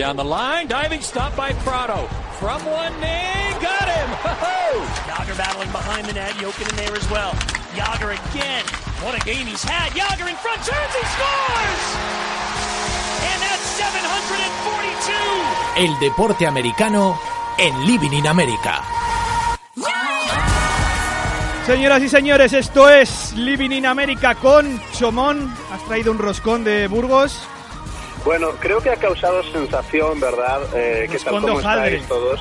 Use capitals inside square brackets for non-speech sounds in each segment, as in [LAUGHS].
Down the line, diving stop by Prado. From one knee, got him! [LAUGHS] Yager battling behind the net, Jokin in there as well. Yager again. What a game he's had. Yager in front, turns, he scores! And that's 742! El deporte americano en Living in America. Señoras y señores, esto es Living in America con Chomón. Has traído un roscón de Burgos. Bueno, creo que ha causado sensación, ¿verdad? Eh, que tal como estáis todos,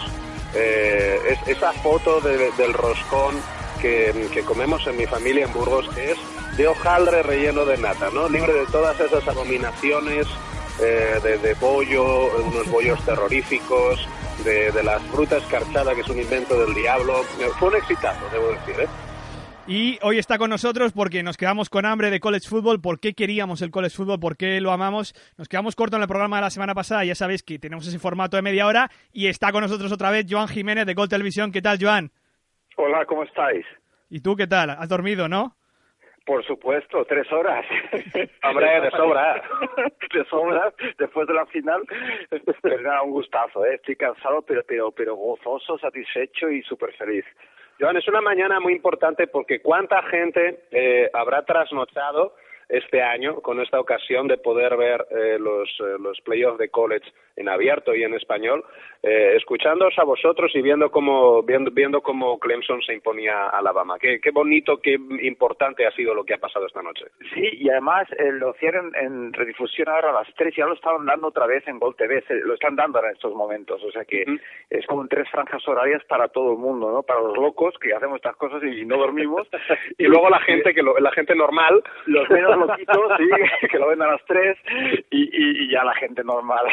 eh, es- esa foto de- del roscón que, que comemos en mi familia en Burgos, que es de hojaldre relleno de nata, ¿no? Libre de todas esas abominaciones eh, de, de bollo, unos bollos terroríficos, de, de la fruta escarchada, que es un invento del diablo. Fue un exitazo, debo decir, ¿eh? Y hoy está con nosotros porque nos quedamos con hambre de college football. ¿Por qué queríamos el college football? ¿Por qué lo amamos? Nos quedamos corto en el programa de la semana pasada. Ya sabéis que tenemos ese formato de media hora. Y está con nosotros otra vez Joan Jiménez de Gol Televisión. ¿Qué tal, Joan? Hola, ¿cómo estáis? ¿Y tú qué tal? ¿Has dormido, no? Por supuesto, tres horas. [LAUGHS] Hombre, de sobra. [LAUGHS] de sobra, después de la final. Pero nada, un gustazo, ¿eh? Estoy cansado, pero, pero, pero gozoso, satisfecho y súper feliz. Joan, es una mañana muy importante porque cuánta gente eh, habrá trasnochado este año con esta ocasión de poder ver eh, los, eh, los playoffs de college en abierto y en español, eh, escuchándoos a vosotros y viendo cómo, viendo, viendo cómo Clemson se imponía a Alabama. Qué, qué bonito, qué importante ha sido lo que ha pasado esta noche. Sí, y además eh, lo hicieron en redifusión ahora a las 3 y ahora lo estaban dando otra vez en Gol TV, se- lo están dando ahora en estos momentos, o sea que es como en tres franjas horarias para todo el mundo, ¿no? Para los locos que hacemos estas cosas y no dormimos. [LAUGHS] Y luego la gente que lo- la gente normal, Los menos loquitos, sí, [LAUGHS] que lo ven a las 3 y, y, y ya la gente normal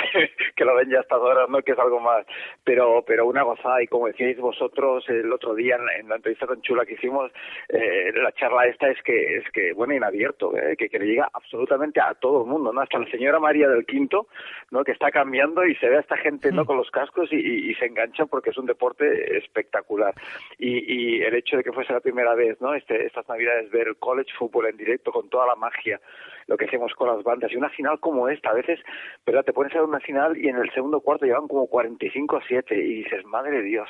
que lo ven ya a estas horas, ¿no? Que es algo más. Pero pero una gozada y como decíais vosotros el otro día en, en la entrevista con Chula que hicimos, eh, la charla esta es que, es que bueno, en abierto, ¿eh? que, que le llega absolutamente a todo el mundo, ¿no? Hasta la señora María del Quinto, ¿no? Que está cambiando y se ve a esta gente, ¿no? Con los cascos y, y- y se engancha porque es un deporte espectacular. Y, y el hecho de que fuese la primera vez, ¿no? Este, estas navidades ver college football en directo con toda la magia, lo que hacemos con las bandas y una final como esta, a veces, ¿verdad? Te pones a ver una final y en el segundo cuarto llevan como 45 a 7 y dices, madre de Dios,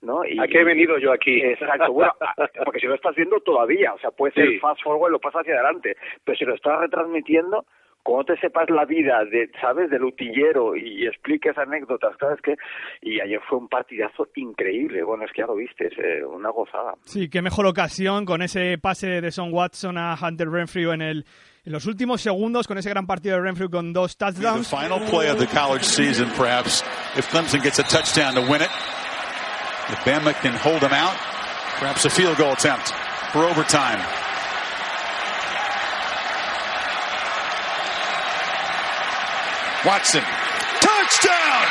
¿no? Y, ¿a qué he venido yo aquí? Exacto, bueno, [LAUGHS] porque si lo estás viendo todavía, o sea, puede ser Sí. fast forward lo pasas hacia adelante, pero si lo estás retransmitiendo, como te sepas la vida de, ¿sabes?, del utillero y expliques anécdotas, ¿sabes qué? Y ayer fue un partidazo increíble, bueno, es que ya lo viste, es eh, una gozada. Sí, qué mejor ocasión con ese pase de Son Watson a Hunter Renfrew en, el, en los últimos segundos, con ese gran partido de Renfrew con dos The touchdowns. final play of the college season, perhaps, if Clemson gets a touchdown to win it. If Bama can hold them out, perhaps a field goal attempt for overtime. Watson, touchdown!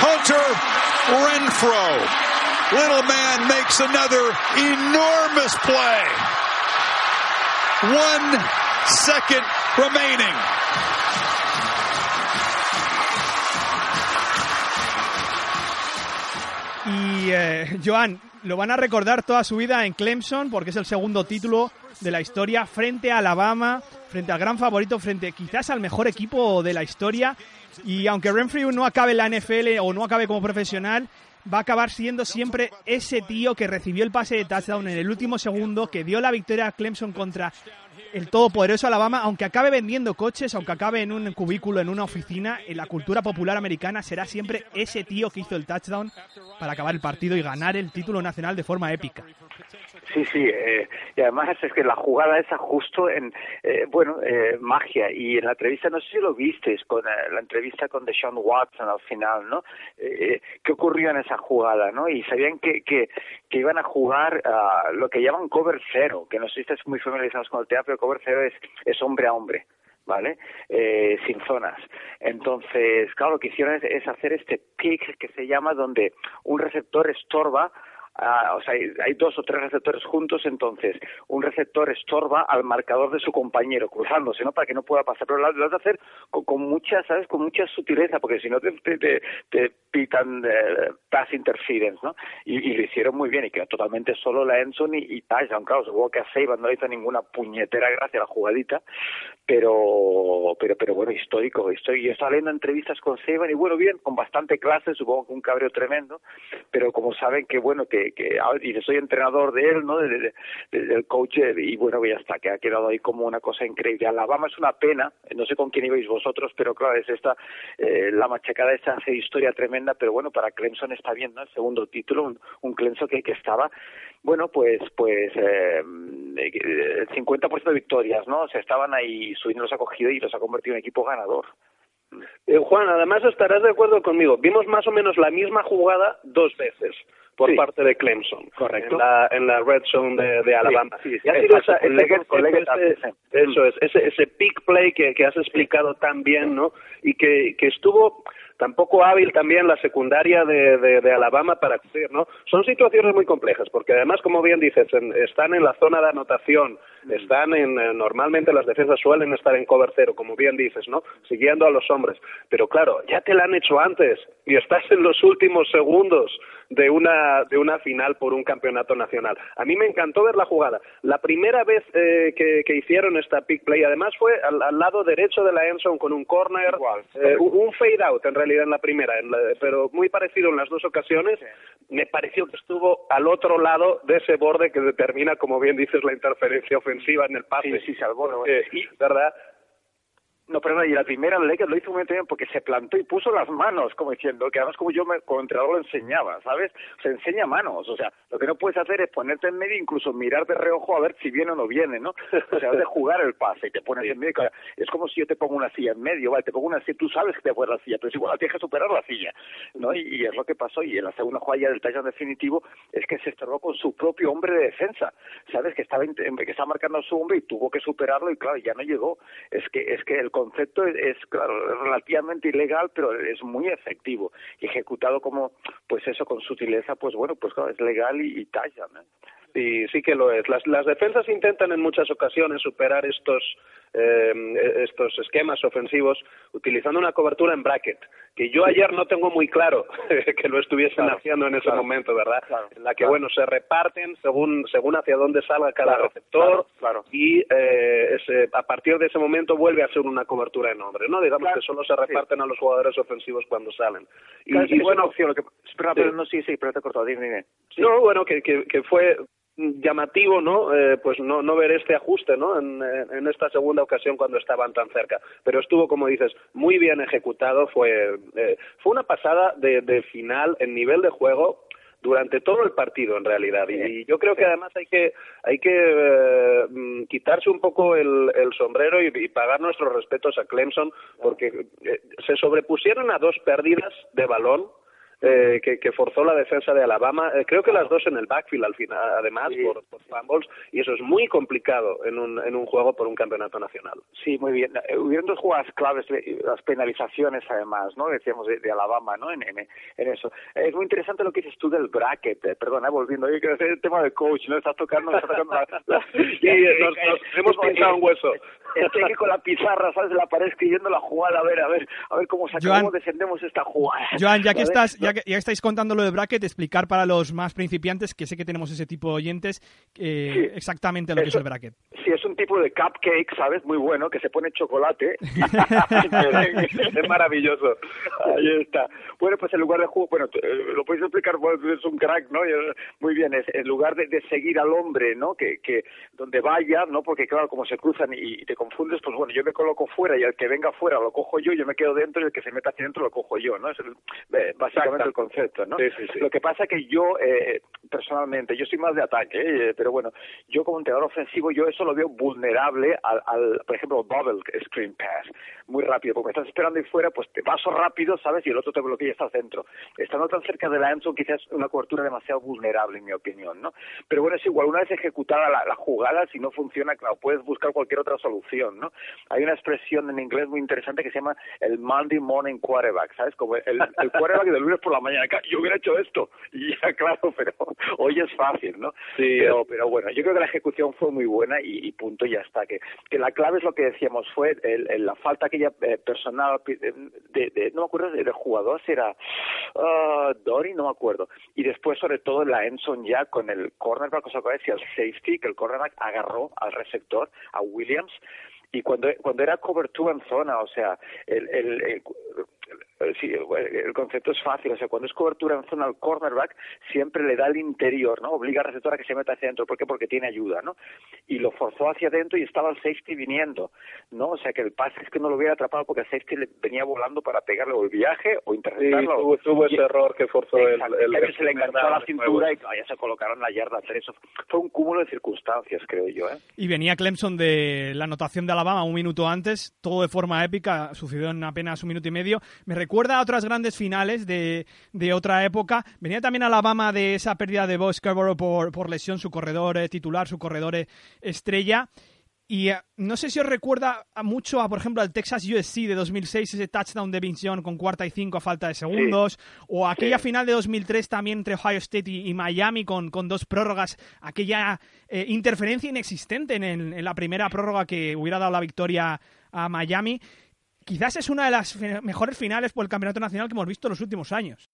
Hunter Renfro. Little man makes another enormous play. One second remaining. Y eh, [LAUGHS] Joan, lo van a recordar toda su vida en Clemson porque es el segundo título de la historia frente a Alabama, frente al gran favorito, frente quizás al mejor equipo de la historia. Y aunque Renfrew no acabe en la NFL o no acabe como profesional, va a acabar siendo siempre ese tío que recibió el pase de touchdown en el último segundo, que dio la victoria a Clemson contra el todopoderoso Alabama, aunque acabe vendiendo coches, aunque acabe en un cubículo, en una oficina, en la cultura popular americana será siempre ese tío que hizo el touchdown para acabar el partido y ganar el título nacional de forma épica. Sí, sí, eh, y además es que la jugada esa justo en, eh, bueno, eh, magia, y en la entrevista, no sé si lo visteis, con eh, la entrevista con Deshaun Watson al final, ¿no? Eh, ¿Qué ocurrió en esa jugada, no? Y sabían que, que, que iban a jugar uh, lo que llaman cover cero, que no sé si estáis muy familiarizados con el tema, pero cover cero es, es hombre a hombre. ¿vale? Eh, sin zonas. Entonces, claro, lo que hicieron es, es hacer este pick que se llama donde un receptor estorba Uh, o sea, hay, dos o tres receptores juntos, entonces un receptor estorba al marcador de su compañero, cruzándose, ¿no? Para que no pueda pasar. Pero lo, lo has de hacer con, con, mucha, ¿sabes? Con mucha sutileza, porque si no te, te, te, te pitan eh, pass interference, ¿no? Y, lo hicieron muy bien y quedó totalmente solo la Enson y, y. Claro, supongo que a Seiban no le hizo ninguna puñetera gracia la jugadita, pero, pero, pero bueno, histórico, histórico. Yo estaba leyendo entrevistas con Seiban y bueno, bien, con bastante clase, supongo que un cabreo tremendo, pero como saben que bueno, que, que y soy entrenador de él, ¿no? De, de, de, del coach y bueno, ya está, que ha quedado ahí como una cosa increíble. Alabama es una pena, no sé con quién ibais vosotros, pero claro, es esta, eh, la machacada esa hace historia tremenda, pero bueno, para Clemson está bien, ¿no? El segundo título, un, un Clemson que, que estaba, bueno, pues, pues, eh, el 50% de victorias, ¿no? O sea, estaban ahí, su los ha cogido y los ha convertido en equipo ganador. Eh, Juan, además estarás de acuerdo conmigo. Vimos más o menos la misma jugada dos veces por sí. parte de Clemson. Correcto. En la, en la red zone de, de Alabama. Sí, sí, y ha sido esa, ese, ese, eso es, ese, ese pick play que, que has explicado tan bien, ¿no? Y que, que estuvo tampoco hábil también la secundaria de, de, de Alabama para cubrir, ¿no? Son situaciones muy complejas, porque además, como bien dices, en, están en la zona de anotación, están en, eh, normalmente las defensas suelen estar en cover cero, como bien dices, ¿no? Siguiendo a los hombres. Pero claro, ya te la han hecho antes y estás en los últimos segundos de una, de una final por un campeonato nacional. A mí me encantó ver la jugada. La primera vez eh, que, que, hicieron esta pick play, además fue al, al lado derecho de la endzone con un corner, eh, un fade out en realidad en la primera, en la, pero muy parecido en las dos ocasiones. Me pareció que estuvo al otro lado de ese borde que determina, como bien dices, la interferencia ofensiva en el pase. Sí, sí, se alboro, eh, ¿verdad? No, perdón, y la primera Lakers lo hizo muy bien porque se plantó y puso las manos, como diciendo, que además como yo me, como entrenador lo enseñaba, ¿sabes? Se enseña manos, o sea, lo que no puedes hacer es ponerte en medio, incluso mirar de reojo a ver si viene o no viene, ¿no? O sea, de jugar el pase y te pones en medio, es como si yo te pongo una silla en medio, ¿vale? Te pongo una silla, tú sabes que te puedes la silla, pero es igual, tienes que superar la silla, ¿no? Y, y, es lo que pasó, y en la segunda jugada del touchdown definitivo es que se estorbó con su propio hombre de defensa, ¿sabes? Que estaba, que estaba marcando a su hombre y tuvo que superarlo y claro, ya no llegó. Es que, es que el concepto es, es claro, relativamente ilegal, pero es muy efectivo y ejecutado como, pues eso, con sutileza, pues bueno, pues claro, es legal y, y talla. Sí, sí que lo es. Las, las defensas intentan en muchas ocasiones superar estos eh, estos esquemas ofensivos utilizando una cobertura en bracket, que yo ayer no tengo muy claro [LAUGHS] que lo estuviesen claro, haciendo en ese claro, momento, ¿verdad? Claro, en la que, bueno, se reparten según según hacia dónde salga cada receptor y eh, ese, a partir de ese momento vuelve a ser una cobertura en hombre, ¿no? Digamos que solo se reparten a los jugadores ofensivos cuando salen. Y, y bueno, opción, lo que, espera, pero no, sí, sí, pero te he cortado, dime, dime. Sí. No, bueno, que, que, que fue llamativo no eh, pues no no ver este ajuste no en, en, esta segunda ocasión cuando estaban tan cerca. Pero estuvo como dices muy bien ejecutado. Fue eh, fue una pasada de, de final en nivel de juego durante todo el partido en realidad. Y, yo creo que además hay que hay que eh, quitarse un poco el, el sombrero y, y, pagar nuestros respetos a Clemson porque eh, se sobrepusieron a dos pérdidas de balón eh, que, que, forzó la defensa de Alabama. Eh, creo que las dos en el backfield al final, además, sí. por, por, fumbles, y eso es muy complicado en un, en un juego por un campeonato nacional. Sí, muy bien. Eh, hubieron dos jugadas claves, las penalizaciones además, ¿no? Decíamos de, de Alabama, ¿no? En, en, en, eso. Es muy interesante lo que dices tú del bracket, eh, perdona, volviendo, oye, que es el tema del coach, ¿no? Estás tocando, estás tocando la, la... [LAUGHS] sí, nos, nos hemos pinchado un hueso. Es que, que con la pizarra, ¿sabes? De la pared escribiendo la jugada, a ver, a ver, a ver cómo, sacamos, Joan, cómo descendemos esta jugada. Joan, ya que estás, ya ya que ya estáis contando lo de bracket, explicar para los más principiantes, que sé que tenemos ese tipo de oyentes, eh, exactamente lo que es el bracket. Sí, es un tipo de cupcake, ¿sabes? Muy bueno, que se pone chocolate. [LAUGHS] [LAUGHS] es maravilloso. Ahí está. Bueno, pues en lugar de juego, bueno, eh, lo podéis explicar, vos, es un crack, ¿no? Muy bien, es en lugar de, de seguir al hombre, ¿no? Que, que donde vaya, ¿no? Porque claro, como se cruzan y, te confundes, pues bueno, yo me coloco fuera y el que venga fuera lo cojo yo, yo me quedo dentro y el que se meta hacia dentro lo cojo yo, ¿no? Es eh, básicamente el concepto, ¿no? Sí, sí, sí. Lo que pasa que yo, eh, personalmente, yo soy más de ataque, eh, pero bueno, yo como entrenador ofensivo, yo eso lo veo vulnerable al, al por ejemplo, bubble screen pass, muy rápido, porque estás esperando ahí fuera, pues te paso rápido, ¿sabes? Y el otro te bloquea y estás dentro. Estando tan cerca de la endzone, quizás una cobertura demasiado vulnerable, en mi opinión, ¿no? Pero bueno, es igual, una vez ejecutada la, la jugada, si no funciona, claro, puedes buscar cualquier otra solución, ¿no? Hay una expresión en inglés muy interesante que se llama el Monday Morning Quarterback, ¿sabes? Como el, el quarterback del lunes por la mañana, yo hubiera hecho esto, [LAUGHS] y ya claro, pero hoy es fácil, ¿no? Sí, pero, pero bueno, yo creo que la ejecución fue muy buena y, y punto, ya está, que, que la clave es lo que decíamos, fue el, el, la falta aquella eh, personal de, de, no me acuerdo del jugador, si era uh, Dory, no me acuerdo, y después sobre todo la Enson ya con el cornerback, sea, decía el safety, que el cornerback agarró al receptor, a Williams, y cuando cuando era cobertura en zona, o sea, el, el, el sí, el concepto es fácil, o sea, cuando es cobertura en zona al cornerback, siempre le da el interior, ¿no? Obliga al receptor a que se meta hacia adentro, ¿por qué? Porque tiene ayuda, ¿no? Y lo forzó hacia adentro y estaba el safety viniendo, ¿no? O sea, que el pase es que no lo hubiera atrapado porque el safety le venía volando para pegarle o el viaje o interceptarlo. Sí, tuvo, tuvo ese error que forzó Exacto, el, el, que se le enganchó a la cintura y ya se colocaron la yarda tres. Fue un cúmulo de circunstancias, creo yo, ¿eh? Y venía Clemson de la anotación de Alabama un minuto antes, todo de forma épica, sucedió en apenas un minuto y medio. Me recuerda a otras grandes finales de, de otra época. Venía también Alabama de esa pérdida de Bo Scarborough por, por lesión, su corredor eh, titular, su corredor eh, estrella. Y uh, no sé si os recuerda mucho a, por ejemplo, al Texas USC de 2006, ese touchdown de Vince Young con cuarta y cinco a falta de segundos, sí. o aquella sí. final de 2003 también entre Ohio State y, y Miami con, con, dos prórrogas, aquella eh, interferencia inexistente en, el, en, la primera prórroga que hubiera dado la victoria a Miami. Quizás es una de las mejores finales por el Campeonato Nacional que hemos visto en los últimos años.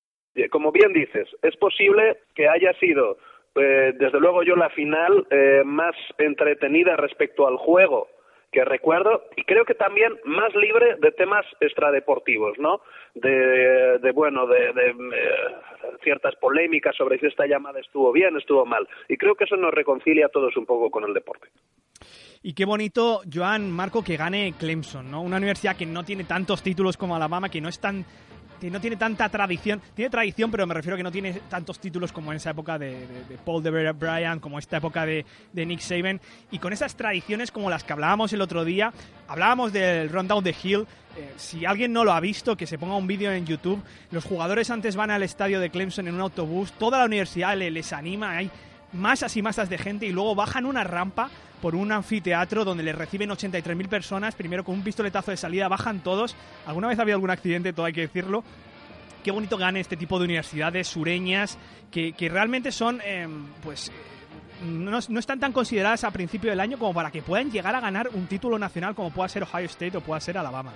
Como bien dices, es posible que haya sido eh, desde luego yo la final eh, más entretenida respecto al juego que recuerdo y creo que también más libre de temas extradeportivos, ¿no? De, bueno, de, eh, ciertas polémicas sobre si esta llamada estuvo bien, estuvo mal. Y creo que eso nos reconcilia a todos un poco con el deporte. Y qué bonito, Joan, Marco, que gane Clemson, ¿no? Una universidad que no tiene tantos títulos como Alabama, que no es tan que no tiene tanta tradición, tiene tradición, pero me refiero a que no tiene tantos títulos como en esa época de, Paul de Bryant, como esta época de, Nick Saban, y con esas tradiciones como las que hablábamos el otro día, hablábamos del Rundown de Hill, eh, si alguien no lo ha visto, que se ponga un vídeo en YouTube, los jugadores antes van al estadio de Clemson en un autobús, toda la universidad les, les anima, hay masas y masas de gente y luego bajan una rampa por un anfiteatro donde les reciben 83.000 personas, primero con un pistoletazo de salida, bajan todos. ¿Alguna vez ha habido algún accidente? Todo hay que decirlo. Qué bonito gane este tipo de universidades sureñas que, que realmente son, eh, pues, no, no, están tan consideradas a principio del año como para que puedan llegar a ganar un título nacional como pueda ser Ohio State o pueda ser Alabama.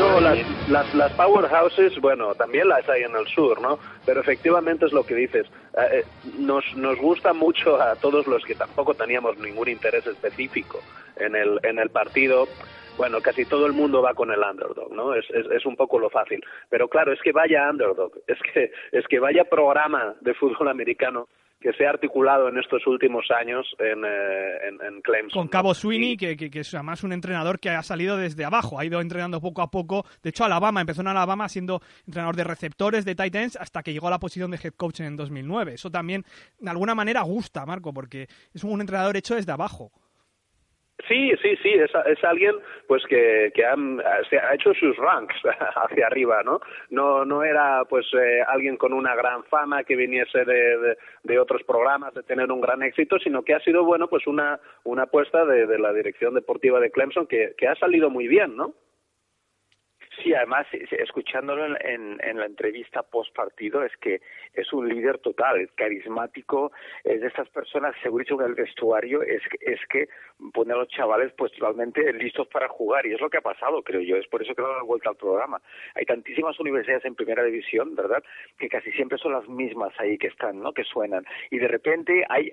Luego las, las, las, powerhouses, bueno, también las hay en el sur, ¿no? Pero efectivamente es lo que dices. Eh, nos, nos gusta mucho a todos los que tampoco teníamos ningún interés específico en el, en el partido. Bueno, casi todo el mundo va con el underdog, ¿no? Es, es, es un poco lo fácil. Pero claro, es que vaya underdog, es que, es que vaya programa de fútbol americano que se ha articulado en estos últimos años en, eh, en, en Clemson. Con Cabo Sweeney, que, que, que, es además un entrenador que ha salido desde abajo, ha ido entrenando poco a poco. De hecho, Alabama empezó en Alabama siendo entrenador de receptores de tight ends hasta que llegó a la posición de head coach en 2009. Eso también, de alguna manera, gusta, Marco, porque es un entrenador hecho desde abajo. Sí, sí, sí, es, es alguien pues que, que ha, se ha hecho sus ranks [LAUGHS] hacia arriba, ¿no? No, no era pues eh, alguien con una gran fama que viniese de, de, otros programas, de tener un gran éxito, sino que ha sido, bueno, pues una, una apuesta de, de la dirección deportiva de Clemson que ha salido muy bien, ¿no? Sí, además, escuchándolo en, en, la entrevista post partido, es que es un líder total, es carismático, es de estas personas, segurísimo en el vestuario, es, es que pone a los chavales pues totalmente listos para jugar, y es lo que ha pasado, creo yo, es por eso que he dado la vuelta al programa. Hay tantísimas universidades en primera división, ¿verdad?, que casi siempre son las mismas ahí que están, ¿no?, que suenan, y de repente hay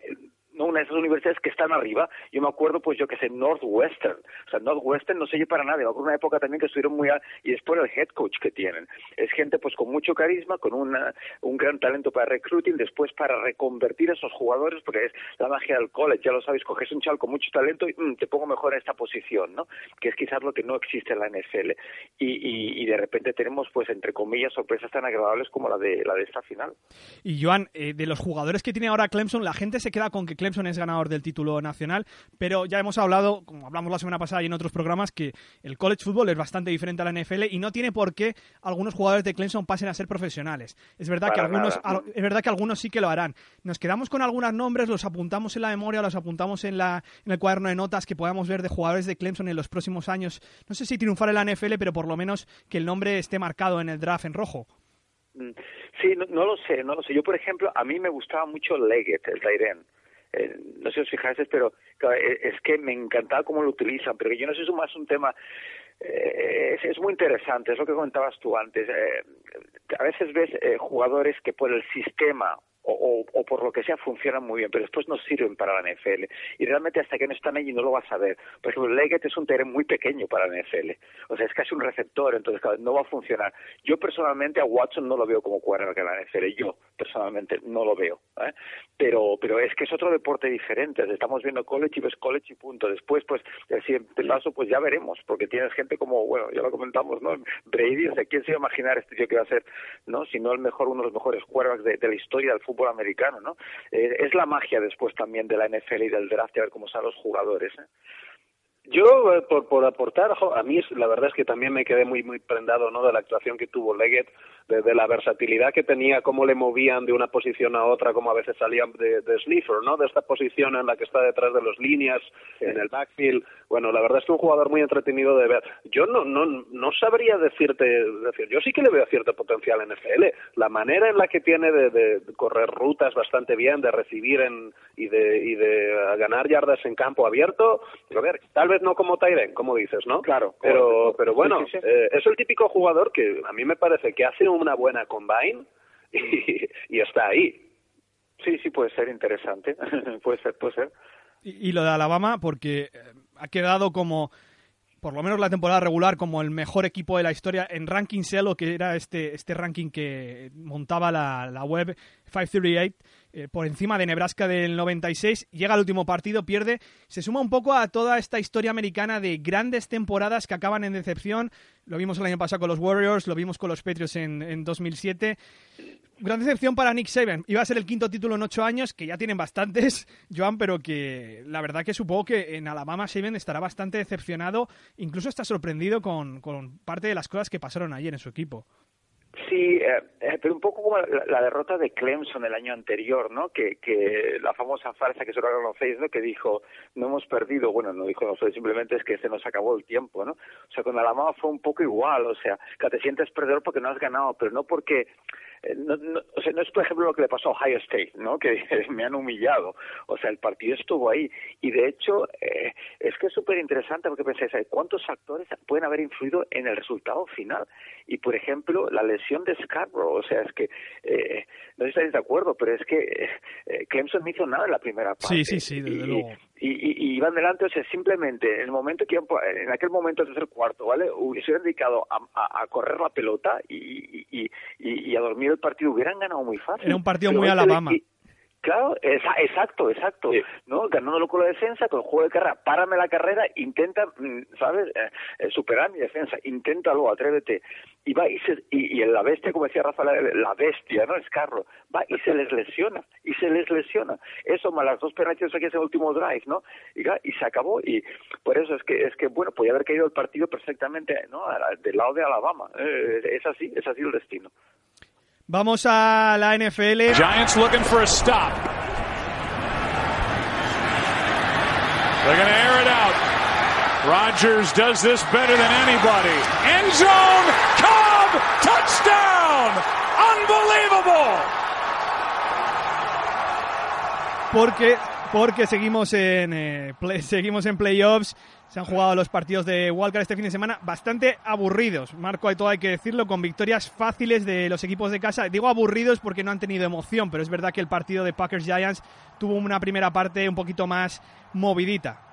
no una de esas universidades que están arriba. Yo me acuerdo, pues yo que sé, Northwestern. O sea, Northwestern no se oye para nada. Me una época también que estuvieron muy... A... Y es por el head coach que tienen. Es gente pues con mucho carisma, con una, un gran talento para recruiting, después para reconvertir a esos jugadores, porque es la magia del college, ya lo sabéis, coges un chaval con mucho talento y mm, te pongo mejor en esta posición, ¿no? Que es quizás lo que no existe en la NFL. Y, y, de repente tenemos, pues, entre comillas, sorpresas tan agradables como la de, la de esta final. Y Joan, eh, de los jugadores que tiene ahora Clemson, la gente se queda con que Clemson es ganador del título nacional, pero ya hemos hablado, como hablamos la semana pasada y en otros programas, que el college football es bastante diferente a la NFL y no tiene por qué algunos jugadores de Clemson pasen a ser profesionales. Es verdad que algunos es verdad que algunos sí que lo harán. Nos quedamos con algunos nombres, los apuntamos en la memoria, los apuntamos en la en el cuaderno de notas que podamos ver de jugadores de Clemson en los próximos años. No sé si triunfar en la NFL, pero por lo menos que el nombre esté marcado en el draft en rojo. Mm, sí, no, lo sé, no lo sé. Yo, por ejemplo, a mí me gustaba mucho Leggett, el Tyren. Eh, no sé si os fijáis, pero eh, es que me encantaba cómo lo utilizan, pero yo no sé si es más un tema eh, es, muy interesante, es lo que comentabas tú antes. a veces ves jugadores que por el sistema o, o, por lo que sea funcionan muy bien, pero después no sirven para la NFL. Y realmente hasta que no están allí no lo vas a ver. Por ejemplo, Leggett es un terreno muy pequeño para la NFL. O sea, es casi un receptor, entonces no va a funcionar. Yo personalmente a Watson no lo veo como quarterback en la NFL. Yo personalmente no lo veo. ¿eh? Pero, pero es que es otro deporte diferente. Estamos viendo college y ves college y punto. Después, pues, el siguiente paso, pues ya veremos, porque tienes gente como, bueno, ya lo comentamos, ¿no? Brady, o sea, ¿quién se iba a imaginar este tío que va a ser, ¿no? Si no el mejor, uno de los mejores quarterbacks de, de la historia del fútbol americano, ¿no? Eh, es la magia después también de la NFL y del draft, a ver cómo salen los jugadores. ¿eh? Yo, eh, por, por aportar, a mí la verdad es que también me quedé muy muy prendado ¿no? de la actuación que tuvo Leggett, de, la versatilidad que tenía, cómo le movían de una posición a otra, como a veces salían de, de sniffer, ¿no? de esta posición en la que está detrás de los líneas, en el backfield. Bueno, la verdad es que un jugador muy entretenido de ver. Yo no, no, no sabría decirte, decir, yo sí que le veo cierto potencial en NFL. La manera en la que tiene de, de correr rutas bastante bien, de recibir en, y, de, y de ganar yardas en campo abierto, a ver, tal vez no como Tyren, como dices, ¿no? Claro. Pero, pero bueno, eh, es el típico jugador que a mí me parece que hace una buena combine [LAUGHS] y, está ahí. Sí, sí, puede ser interesante. [LAUGHS] puede ser, puede ser. Y, lo de Alabama, porque eh, ha quedado como por lo menos la temporada regular como el mejor equipo de la historia en ranking lo que era este, este ranking que montaba la, la web 538 eh, por encima de Nebraska del 96, llega al último partido, pierde, se suma un poco a toda esta historia americana de grandes temporadas que acaban en decepción. Lo vimos el año pasado con los Warriors, lo vimos con los Patriots en, en 2007. Gran decepción para Nick Saban. Iba a ser el quinto título en ocho años, que ya tienen bastantes, [LAUGHS] Joan, pero que la verdad que supongo que en Alabama Saban estará bastante decepcionado, incluso está sorprendido con, con parte de las cosas que pasaron ayer en su equipo. Sí, eh, eh, pero un poco como la, derrota de Clemson el año anterior, ¿no? Que, que la famosa farsa que seguro conocéis, ¿no? Que dijo, no hemos perdido, bueno, no dijo, no, simplemente es que se nos acabó el tiempo, ¿no? O sea, con Alabama fue un poco igual, o sea, que te sientes perdedor porque no has ganado, pero no porque no, no, o sea, no es por ejemplo lo que le pasó a Ohio State, ¿no? Que [LAUGHS] me han humillado. O sea, el partido estuvo ahí. Y de hecho, eh, es que es súper interesante porque pensáis, ¿cuántos factores pueden haber influido en el resultado final? Y por ejemplo, la lesión de Scarborough, o sea, es que, eh, no sé si estáis de acuerdo, pero es que eh, Clemson no hizo nada en la primera parte. Sí, sí, sí, desde luego y, y, iban delante, o sea, simplemente en el momento que en aquel momento del tercer cuarto, ¿vale? Hubieran dedicado a, a, correr la pelota y, y, y, a dormir el partido, hubieran ganado muy fácil. Era un partido muy Alabama. Claro, exacto, exacto, ¿no? Ganándolo con la defensa, con el juego de carrera, párame la carrera, intenta, mm, ¿sabes? Eh, eh, superar mi defensa, inténtalo, atrévete. Y va y, se, y, la bestia, como decía Rafael, la bestia, ¿no? Es carro, va y se les lesiona, y se les lesiona. Eso más las dos penaltis aquí es el último drive, ¿no? Y, y se acabó, y por eso es que, es que bueno, podía haber caído el partido perfectamente, ¿no? Del lado de Alabama. Eh, es así, es así el destino. Vamos a la NFL. Giants looking for a stop. They're going to air it out. Rodgers does this better than anybody. End zone, Cobb, touchdown! Unbelievable! Porque porque seguimos en eh, play, seguimos en playoffs. Se han jugado los partidos de Walker este fin de semana bastante aburridos. Marco, hay todo hay que decirlo, con victorias fáciles de los equipos de casa. Digo aburridos porque no han tenido emoción, pero es verdad que el partido de Packers Giants tuvo una primera parte un poquito más movidita.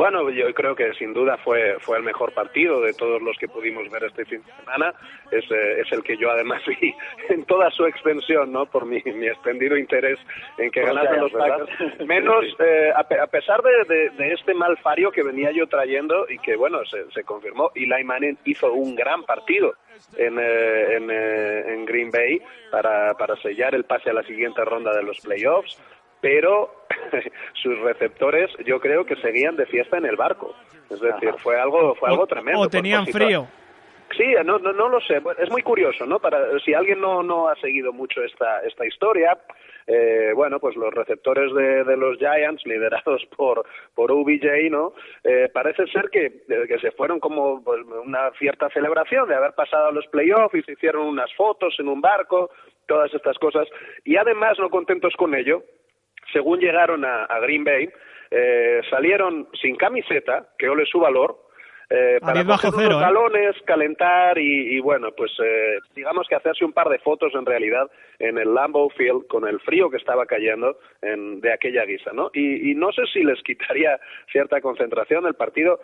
Bueno, yo creo que sin duda fue, fue el mejor partido de todos los que pudimos ver este fin de semana. Es, eh, es el que yo además [LAUGHS] vi en toda su extensión, ¿no? Por mi, mi extendido interés en que ganasen los Packers. Menos, [LAUGHS] eh, a, a, pesar de, de, este mal fario que venía yo trayendo y que, bueno, se, se confirmó, Eli Manning hizo un gran partido en, eh, en, eh, en Green Bay para, para sellar el pase a la siguiente ronda de los playoffs pero [LAUGHS] sus receptores yo creo que seguían de fiesta en el barco. Es decir, fue algo, fue algo tremendo. O tenían frío. Sí, no, no, no lo sé. Es muy curioso, ¿no? Para si alguien no, no ha seguido mucho esta, esta historia, eh, bueno, pues los receptores de, de, los Giants, liderados [LAUGHS] por, por OBJ, ¿no? Eh, parece ser que, que se fueron como pues, una cierta celebración de haber pasado a los playoffs y se hicieron unas fotos en un barco, todas estas cosas. Y además, no contentos con ello, según llegaron a, a Green Bay, eh, salieron sin camiseta, que ole su valor, eh, para bajo coger cero, unos ¿eh? calentar y, y bueno, pues eh, digamos que hacerse un par de fotos en realidad en el Lambeau Field con el frío que estaba cayendo en, de aquella guisa, ¿no? Y, y, no sé si les [LAUGHS] quitaría cierta concentración del partido.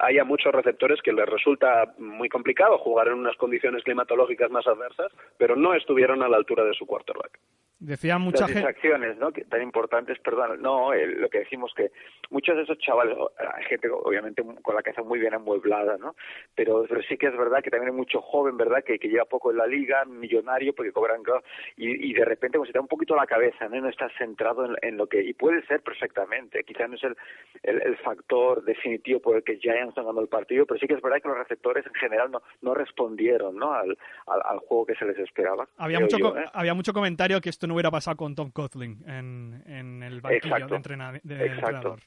Hay a muchos receptores que les resulta muy complicado jugar en unas condiciones climatológicas más adversas, pero no estuvieron a la altura de su quarterback. Decía mucha Las distracciones, ¿no? Que tan importantes, perdón. No, eh, lo que decimos que muchos de esos chavales, hay gente obviamente con la cabeza muy bien amueblada, ¿no? Pero, pero sí que es verdad que también hay mucho joven, ¿verdad? Que, que lleva poco en la liga, millonario, porque cobran y, y de repente pues se te da un poquito la cabeza, ¿no? Y no estás centrado en, en, lo que y puede ser perfectamente. Quizás no es el, el, el, factor definitivo por el que Giants ganó el partido, pero sí que es verdad que los receptores en general no, no respondieron, ¿no? Al, al, al juego que se les esperaba. Había mucho, yo, ¿eh? había mucho comentario que esto no hubiera pasado con Tom Coughlin en, en el banquillo Exacto. de, de Exacto. entrenador.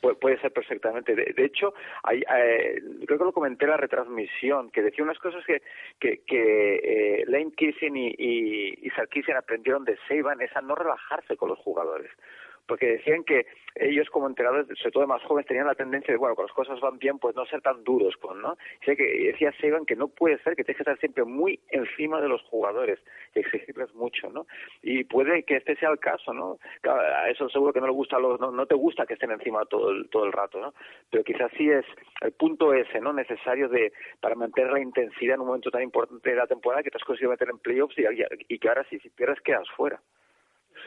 Puede ser perfectamente. De, hecho, hay, eh, creo que lo comenté en la retransmisión, que decía unas cosas que, que, que eh, Lane Kissian y, y, y aprendieron de Saban, es a no relajarse con los jugadores porque decían que ellos como entrenadores, sobre todo más jóvenes, tenían la tendencia de, bueno, cuando las cosas van bien, pues no ser tan duros con, ¿no? Decía que decía Saban que no puede ser, que tienes que estar siempre muy encima de los jugadores exigirles mucho, ¿no? Y puede que este sea el caso, ¿no? Claro, a eso seguro que no le gusta a los, no, no te gusta que estén encima todo el, todo el rato, ¿no? Pero quizás sí es el punto ese, ¿no? Necesario de, para mantener la intensidad en un momento tan importante de la temporada que te has conseguido meter en playoffs y, y, y que ahora si, si pierdes quedas fuera.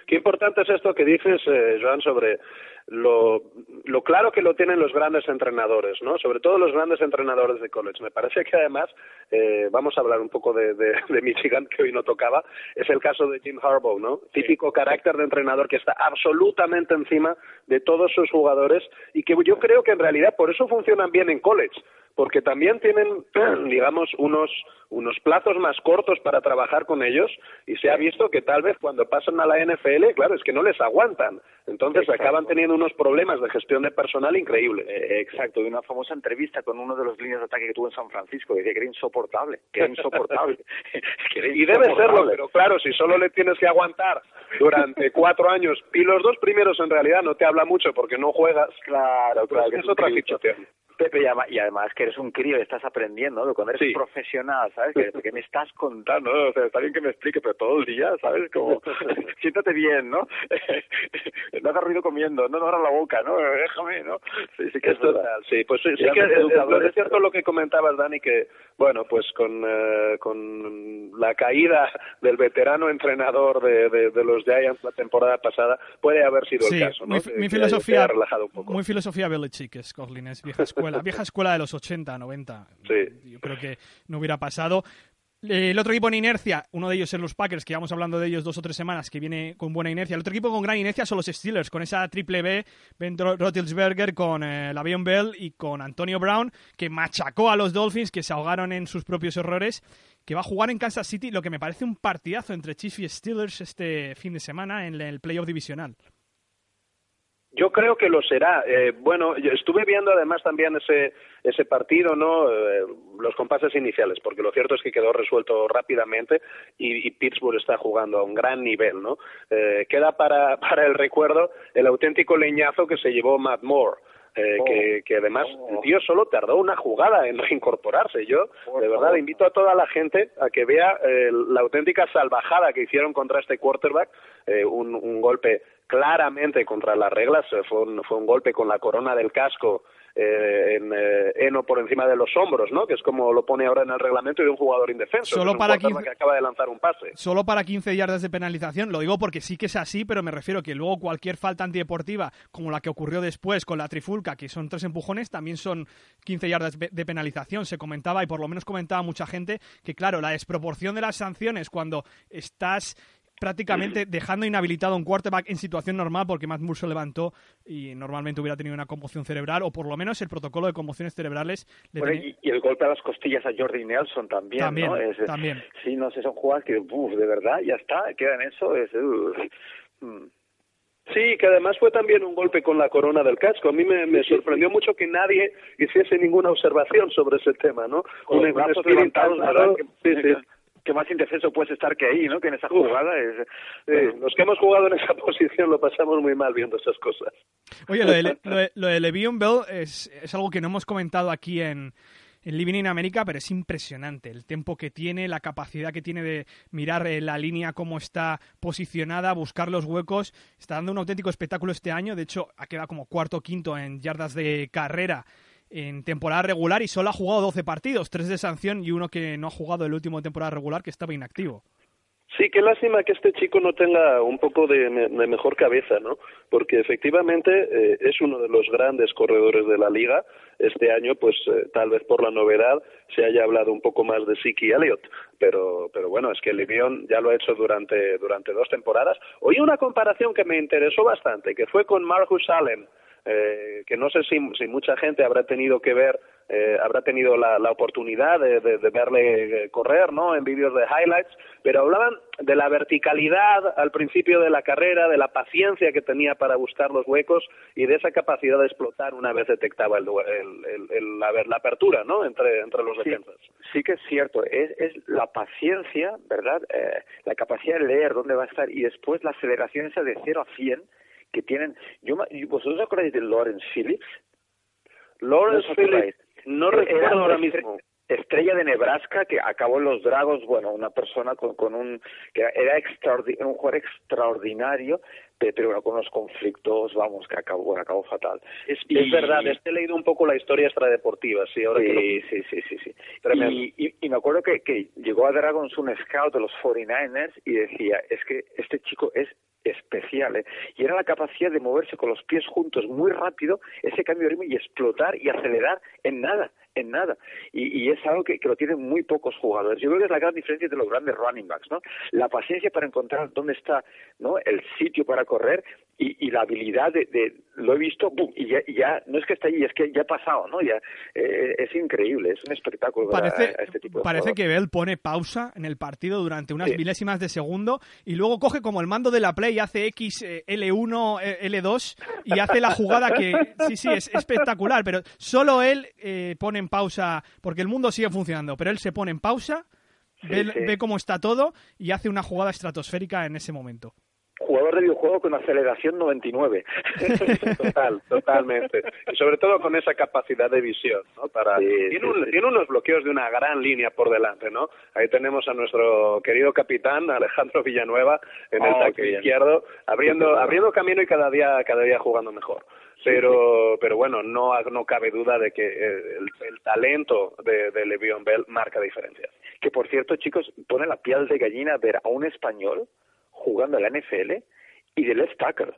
Qué importante es esto que dices, eh, Joan, sobre lo, lo, claro que lo tienen los grandes entrenadores, ¿no? Sobre todo los grandes entrenadores de college. Me parece que además, eh, vamos a hablar un poco de, de, de, Michigan, que hoy no tocaba, es el caso de Jim Harbaugh, ¿no? Sí. Típico carácter de entrenador que está absolutamente encima de todos sus jugadores y que yo creo que en realidad por eso funcionan bien en college porque también tienen, [CLEARS THROAT] digamos, unos, unos plazos más cortos para trabajar con ellos y se ha visto que tal vez cuando pasan a la NFL, claro, es que no les aguantan. Entonces exacto. acaban teniendo unos problemas de gestión de personal increíbles. Eh, exacto, de una famosa entrevista con uno de los líneas de ataque que tuvo en San Francisco, decía que era insoportable, que era insoportable. [LAUGHS] [LAUGHS] que era y debe serlo, pero claro, si solo le tienes que aguantar durante [LAUGHS] cuatro años y los dos primeros en realidad no te habla mucho porque no juegas, claro, claro, pues es, es otra situación. Pepe, y además, que eres un crío y estás aprendiendo, ¿no? Cuando eres sí. profesional, ¿sabes? Que, que, me estás contando, ¿no? O sea, está bien que me explique, pero todo el día, ¿sabes? Como, [LAUGHS] siéntate bien, ¿no? [LAUGHS] no hagas ruido comiendo, no, no abras la boca, ¿no? [LAUGHS] Déjame, ¿no? Sí, sí que es total, sí. Pues sí, sí que es, es, es, cierto lo que comentabas, Dani, que, bueno, pues con, uh, con la caída del veterano entrenador de, de, de, los Giants la temporada pasada, puede haber sido sí, el caso, ¿no? Mi, mi filosofía, relajado un poco. muy filosofía Belichick, es Coughlin, es vieja escuela, vieja escuela de los 80, 90. Sí. Yo creo que no hubiera pasado. El otro equipo en inercia, uno de ellos es los Packers, que llevamos hablando de ellos dos o tres semanas, que viene con buena inercia. El otro equipo con gran inercia son los Steelers, con esa triple B, Ben Roethlisberger, con eh, Lavion Bell y con Antonio Brown, que machacó a los Dolphins, que se ahogaron en sus propios errores, que va a jugar en Kansas City, lo que me parece un partidazo entre Chiefs y Steelers este fin de semana en el playoff divisional. Yo creo que lo será. Eh, bueno, estuve viendo además también ese ese partido, ¿no? Eh, los compases iniciales, porque lo cierto es que quedó resuelto rápidamente y, Pittsburgh está jugando a un gran nivel, ¿no? Eh, queda para [LAUGHS] para el recuerdo el auténtico leñazo que se llevó Matt Moore. Eh, oh. que, que, además el tío solo tardó una jugada en reincorporarse. Yo, de verdad, invito a toda la gente a que vea la auténtica salvajada que hicieron contra este quarterback, un, un golpe claramente contra las reglas, fue un, fue un golpe con la corona del casco eh, en eh, Eno por encima de los hombros, ¿no? Que es como lo pone ahora en el reglamento de un jugador indefenso. Solo para 15, que acaba de lanzar un pase. Solo para 15 yardas de penalización. Lo digo porque sí que es así, pero me refiero que luego cualquier falta antideportiva, como la que ocurrió después con la trifulca, que son tres empujones, también son 15 yardas de penalización. Se comentaba, y por lo menos comentaba mucha gente, que claro, la desproporción de las sanciones cuando estás prácticamente dejando inhabilitado a un quarterback en situación normal porque Matt Moore se levantó y normalmente hubiera tenido una conmoción cerebral o por lo menos el protocolo de conmociones cerebrales y, el golpe a las costillas a Jordi Nelson también, también ¿no? también. Sí, no sé, son jugadas que, de verdad, ya está, queda en eso, es... Mm. Sí, que además fue también un golpe con la corona del casco. A mí me, me sorprendió mucho que nadie hiciese ninguna observación sobre ese tema, ¿no? Con un, los brazos levantados, ¿verdad? Sí, sí que más indefenso puedes estar que ahí, ¿no? Que en esa jugada es... los que hemos jugado en esa [LAUGHS] posición lo pasamos muy mal viendo esas cosas. Oye, lo de, lo de, Le'Veon Bell es, es algo que no hemos comentado aquí en, en Living in America, pero es impresionante el tiempo que tiene, la capacidad que tiene de mirar eh, la línea, cómo está posicionada, buscar los huecos. Está dando un auténtico espectáculo este año. De hecho, ha quedado como cuarto o quinto en yardas de carrera en temporada regular y solo ha jugado 12 partidos, tres de sanción y uno que no ha jugado el último temporada regular que estaba inactivo. Sí, qué lástima que este chico no tenga un poco de, mejor cabeza, ¿no? Porque efectivamente eh, es uno de los grandes corredores de la liga. Este año, pues eh, tal vez por la novedad se haya hablado un poco más de Siki Elliott, pero, pero bueno, es que Livion ya lo ha hecho durante, durante dos temporadas. Oí una comparación que me interesó bastante, que fue con Marcus Allen eh, que no sé si, si, mucha gente habrá tenido que ver, eh, habrá tenido la, la oportunidad de, de, verle eh, correr, ¿no? En vídeos de highlights, pero hablaban de la verticalidad al principio de la carrera, de la paciencia que tenía para buscar los huecos y de esa capacidad de explotar una vez detectaba el, el, el, la, la, apertura, ¿no? Entre, entre los defensas. Sí, que es cierto, es, es la paciencia, ¿verdad? Eh, la capacidad de leer dónde va a estar y después la aceleración esa de 0 a 100 que tienen. Yo, ¿Vosotros acordáis de Lawrence Phillips? Lawrence Phillips, no recuerdo ahora mismo estrella de Nebraska que acabó en los Dragos, bueno, una persona con, con un que era un jugador extraordinario, pero con unos conflictos, vamos, que acabó, bueno, acabó fatal. Es, es verdad, he leído un poco la historia extradeportiva, sí, ahora sí, sí, sí, sí, sí. Y, y, me acuerdo que, que llegó a Dragons un scout de los 49ers y decía, es que este chico es especial, ¿eh? y era la capacidad de moverse con los pies juntos muy rápido, ese cambio de ritmo y explotar y acelerar en nada en nada. Y, y es algo que, que, lo tienen muy pocos jugadores. Yo creo que es la gran diferencia de los grandes running backs, ¿no? La paciencia para encontrar dónde está ¿no? el sitio para correr y, y la habilidad de, de, lo he visto y ya, ya, no es que está allí, es que ya ha pasado, ¿no? Ya eh, es increíble, es un espectáculo parece, a, este tipo de Parece que Bell pone pausa en el partido durante unas milésimas de segundo y luego coge como el mando de la play y hace X eh, L1 eh, L2 y hace la jugada que [LAUGHS] sí sí es espectacular, pero solo él eh, pone en pausa porque el mundo sigue funcionando, pero él se pone en pausa, ve cómo está todo y hace una jugada estratosférica en ese momento jugador de videojuego con aceleración 99. [LAUGHS] Total, totalmente. Y sobre todo con esa capacidad de visión, ¿no? Para tiene, unos bloqueos de una gran línea por delante, ¿no? Ahí tenemos a nuestro querido capitán Alejandro Villanueva en el oh, izquierdo, abriendo abriendo camino y cada día cada día jugando mejor pero pero bueno no no cabe duda de que el, talento de, de Le'Veon Bell marca diferencia que por cierto chicos pone la piel de gallina ver a un español jugando en la NFL y de left tackle.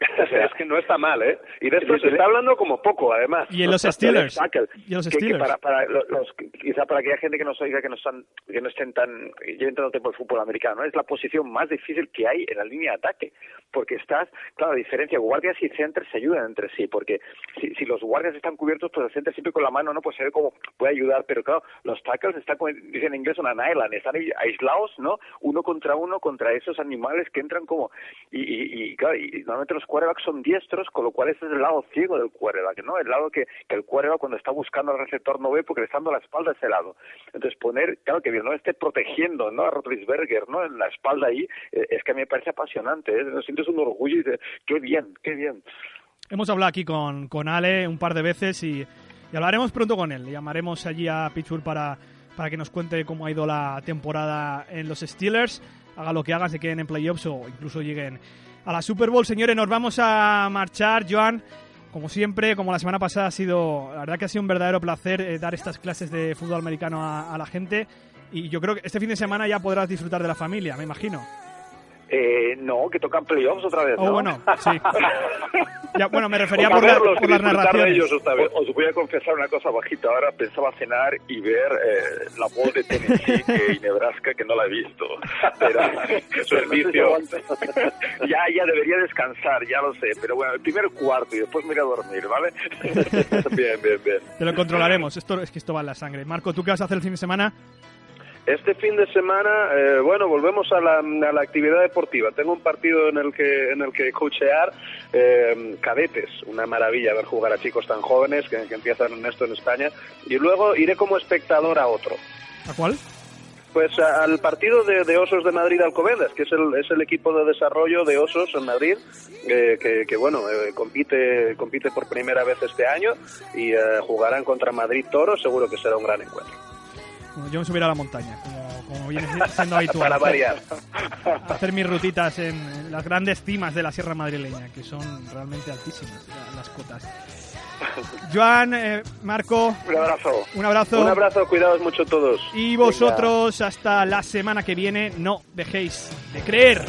[LAUGHS] es que no está mal, ¿eh? Y de esto se está hablando como poco, además. Y en los Steelers. Y los Steelers. para, para los, quizá para aquella gente que no oiga, que no, están, que no estén tan... Lleven tanto tiempo el fútbol americano, es la posición más difícil que hay en la línea de ataque. Porque estás, claro, a diferencia, guardias y centers se ayudan entre sí. Porque si, si los guardias están cubiertos, pues el center siempre con la mano, ¿no? Pues se ve como puede ayudar. Pero claro, los tackles están, como dicen en inglés, una island. Están aislados, ¿no? Uno contra uno contra esos animales que entran como... Y, y, y claro, y normalmente los los quarterbacks son diestros, con lo cual ese es el lado ciego del quarterback, ¿no? El lado que, que el quarterback cuando está buscando al receptor no ve porque le está dando la espalda a ese lado. Entonces poner, claro que no esté protegiendo, ¿no? A Rotlisberger, ¿no? En la espalda ahí, eh, es que a mí me parece apasionante, ¿eh? Sientes un orgullo y dices, qué bien, qué bien. Hemos hablado aquí con, con Ale un par de veces y, y hablaremos pronto con él. Llamaremos allí a Pittsburgh para, para que nos cuente cómo ha ido la temporada en los Steelers. Haga lo que hagan, se queden en playoffs o incluso lleguen a la Super Bowl. Señores, nos vamos a marchar. Joan, como siempre, como la semana pasada, ha sido, la verdad que ha sido un verdadero placer eh, dar estas clases de fútbol americano a, a la gente. Y yo creo que este fin de semana ya podrás disfrutar de la familia, me imagino. Eh, no, que tocan playoffs otra vez, Oh, ¿no? bueno, sí. [LAUGHS] Ya, bueno, me refería Toca por, la- por las narraciones. ellos otra vez. Os voy a confesar una cosa bajita. Ahora pensaba cenar y ver eh, la voz de Tennessee que- y Nebraska, que no la he visto. Pero, [LAUGHS] Servicio. [LAUGHS] ya, ya debería descansar, ya lo sé. Pero bueno, el primer cuarto y después me iré a dormir, ¿vale? bien, bien, bien. Te lo controlaremos. Esto es que esto va en la sangre. Marco, ¿tú qué vas a hacer el fin de semana? Este fin de semana, eh, bueno, volvemos a la, a la actividad deportiva. Tengo un partido en el que en el que coachear eh, cadetes, una maravilla ver jugar a chicos tan jóvenes que, que empiezan en esto en España. Y luego iré como espectador a otro. ¿A cuál? Pues al partido de, de Osos de Madrid Alcobendas, que es el, es el equipo de desarrollo de Osos en Madrid, eh, que, que, bueno, eh, compite, compite por primera vez este año y eh, jugarán contra Madrid Toro, seguro que será un gran encuentro. Yo me subiré a la montaña, como, como viene [LAUGHS] siendo habitual. Para variar. Hacer mis rutitas en, las grandes cimas de la Sierra Madrileña, que son realmente altísimas la- las cotas. Joan, eh, Marco, Un abrazo. un abrazo. Un abrazo, cuidados mucho todos. Y vosotros, hasta la semana que viene, no dejéis de creer.